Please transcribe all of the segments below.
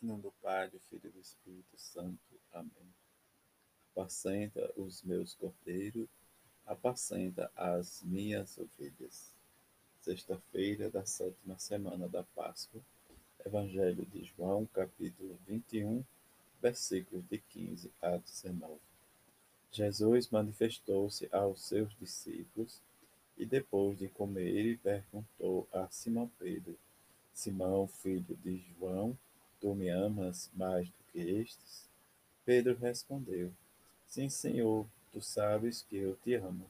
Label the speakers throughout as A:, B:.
A: Nome do Pai, do Filho e do Espírito Santo. Amém. Apacenta os meus cordeiros, apacenta as minhas ovelhas. Sexta-feira da sétima semana da Páscoa. Evangelho de João, capítulo 21, versículos de 15 a 19. Jesus manifestou-se aos seus discípulos e depois de comer perguntou a Simão Pedro: Simão, filho de João, Tu me amas mais do que estes? Pedro respondeu: Sim, Senhor, tu sabes que eu te amo.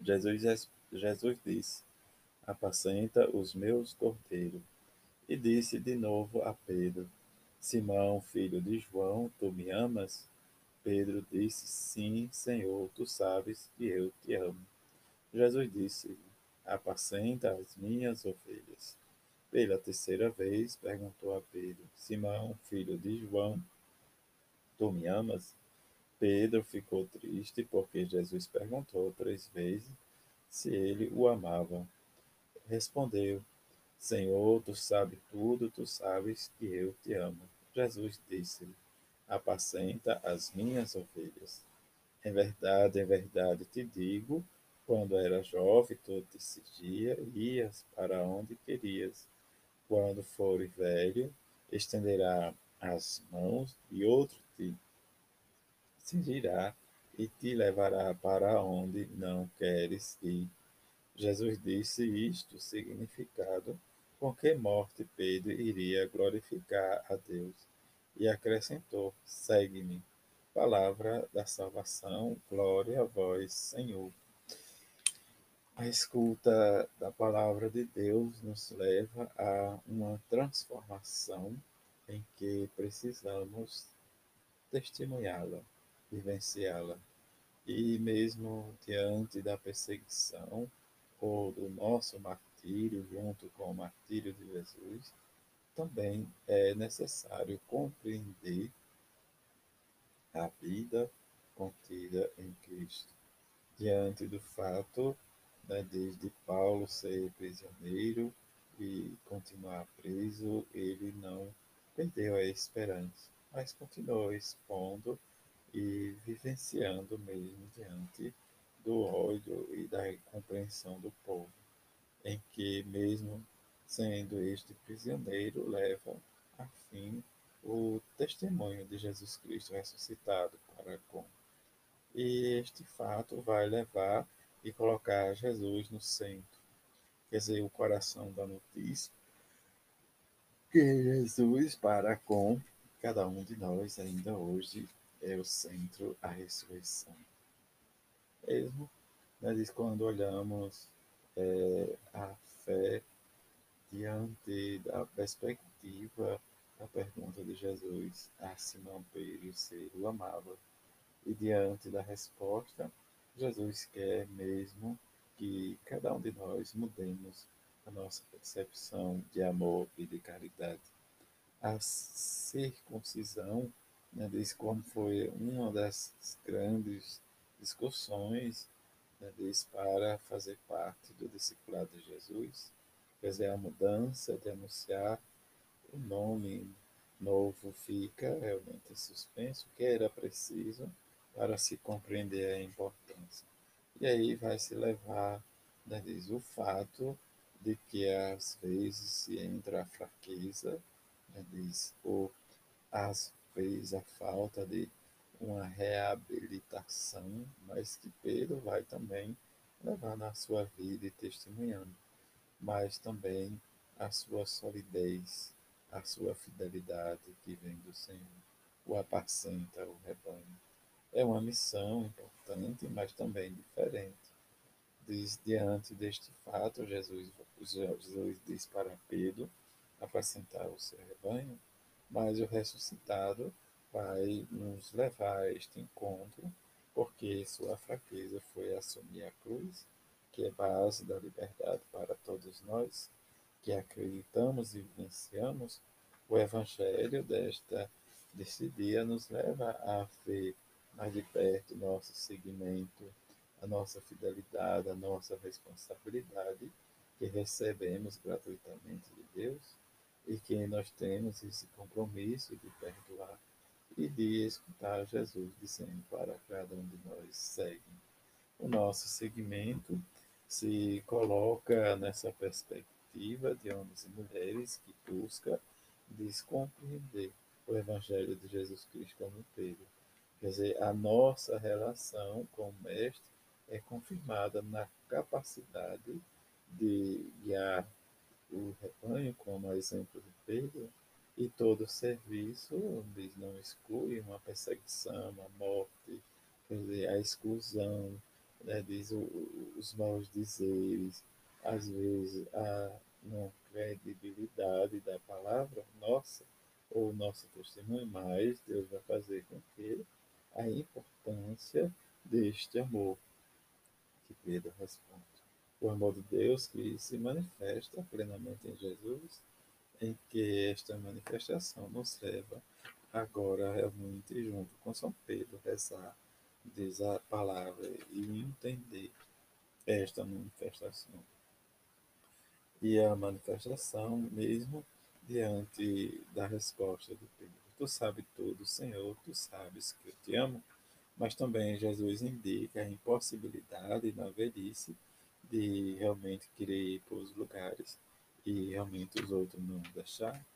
A: Jesus, Jesus disse: Apacenta os meus cordeiros. E disse de novo a Pedro: Simão, filho de João, tu me amas? Pedro disse: Sim, Senhor, tu sabes que eu te amo. Jesus disse: Apacenta as minhas ovelhas. Pela terceira vez, perguntou a Pedro: Simão, filho de João, tu me amas? Pedro ficou triste porque Jesus perguntou três vezes se ele o amava. Respondeu: Senhor, tu sabes tudo, tu sabes que eu te amo. Jesus disse-lhe: Apacenta as minhas ovelhas. Em verdade, em verdade te digo, quando era jovem, tu decidia e ias para onde querias quando for velho, estenderá as mãos e outro te cingirá e te levará para onde não queres ir. Jesus disse isto, significado com que morte Pedro iria glorificar a Deus. E acrescentou: Segue-me. Palavra da salvação, glória a vós, Senhor. A escuta da palavra de Deus nos leva a uma transformação em que precisamos testemunhá-la, vivenciá-la. E mesmo diante da perseguição ou do nosso martírio, junto com o martírio de Jesus, também é necessário compreender a vida contida em Cristo. Diante do fato né, desde Paulo ser prisioneiro e continuar preso, ele não perdeu a esperança, mas continuou expondo e vivenciando mesmo diante do ódio e da incompreensão do povo, em que mesmo sendo este prisioneiro leva a fim o testemunho de Jesus Cristo ressuscitado para com. E este fato vai levar e colocar Jesus no centro. Quer dizer, o coração da notícia. Que Jesus, para com cada um de nós, ainda hoje, é o centro, a ressurreição. Mesmo, né, quando olhamos é, a fé diante da perspectiva da pergunta de Jesus a Simão Pedro se o amava, e diante da resposta Jesus quer mesmo que cada um de nós mudemos a nossa percepção de amor e de caridade. A circuncisão, né, diz como foi uma das grandes discussões né, para fazer parte do discipulado de Jesus, quer dizer, a mudança de anunciar o nome novo fica realmente suspenso, que era preciso para se compreender a importância. E aí vai se levar, né, diz, o fato de que às vezes se entra a fraqueza, né, diz, ou às vezes a falta de uma reabilitação, mas que Pedro vai também levar na sua vida e testemunhando, mas também a sua solidez, a sua fidelidade que vem do Senhor, o apacenta o rebanho. É uma missão importante, mas também diferente. Diz, diante deste fato, Jesus, Jesus diz para Pedro apacentar o seu rebanho, mas o ressuscitado vai nos levar a este encontro, porque sua fraqueza foi assumir a cruz, que é base da liberdade para todos nós, que acreditamos e vivenciamos, o evangelho desta deste dia nos leva a ver mais de perto nosso seguimento, a nossa fidelidade, a nossa responsabilidade que recebemos gratuitamente de Deus e que nós temos esse compromisso de perdoar e de escutar Jesus dizendo para cada um de nós segue. O nosso segmento se coloca nessa perspectiva de homens e mulheres que busca descompreender o Evangelho de Jesus Cristo como Pedro. Quer dizer, a nossa relação com o Mestre é confirmada na capacidade de guiar o rebanho, como a exemplo de Pedro, e todo serviço diz, não exclui uma perseguição, uma morte, quer dizer, a exclusão, né, diz o, os maus dizeres, às vezes a não credibilidade da palavra nossa ou nosso testemunho, mas Deus vai fazer com que a importância deste amor que Pedro responde. O amor de Deus que se manifesta plenamente em Jesus em que esta manifestação nos leva agora realmente junto com São Pedro rezar, diz a palavra e entender esta manifestação. E a manifestação mesmo diante da resposta de Pedro. Tu sabes tudo, Senhor, tu sabes que eu te amo, mas também Jesus indica a impossibilidade na velhice de realmente querer ir para os lugares e realmente os outros não deixar.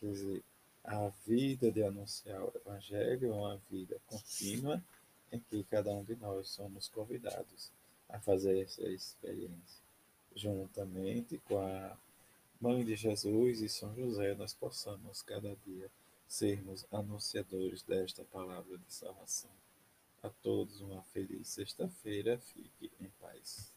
A: Quer dizer, a vida de anunciar o Evangelho é uma vida contínua em que cada um de nós somos convidados a fazer essa experiência. Juntamente com a Mãe de Jesus e São José, nós possamos cada dia sermos anunciadores desta palavra de salvação. A todos uma feliz sexta-feira. Fique em paz.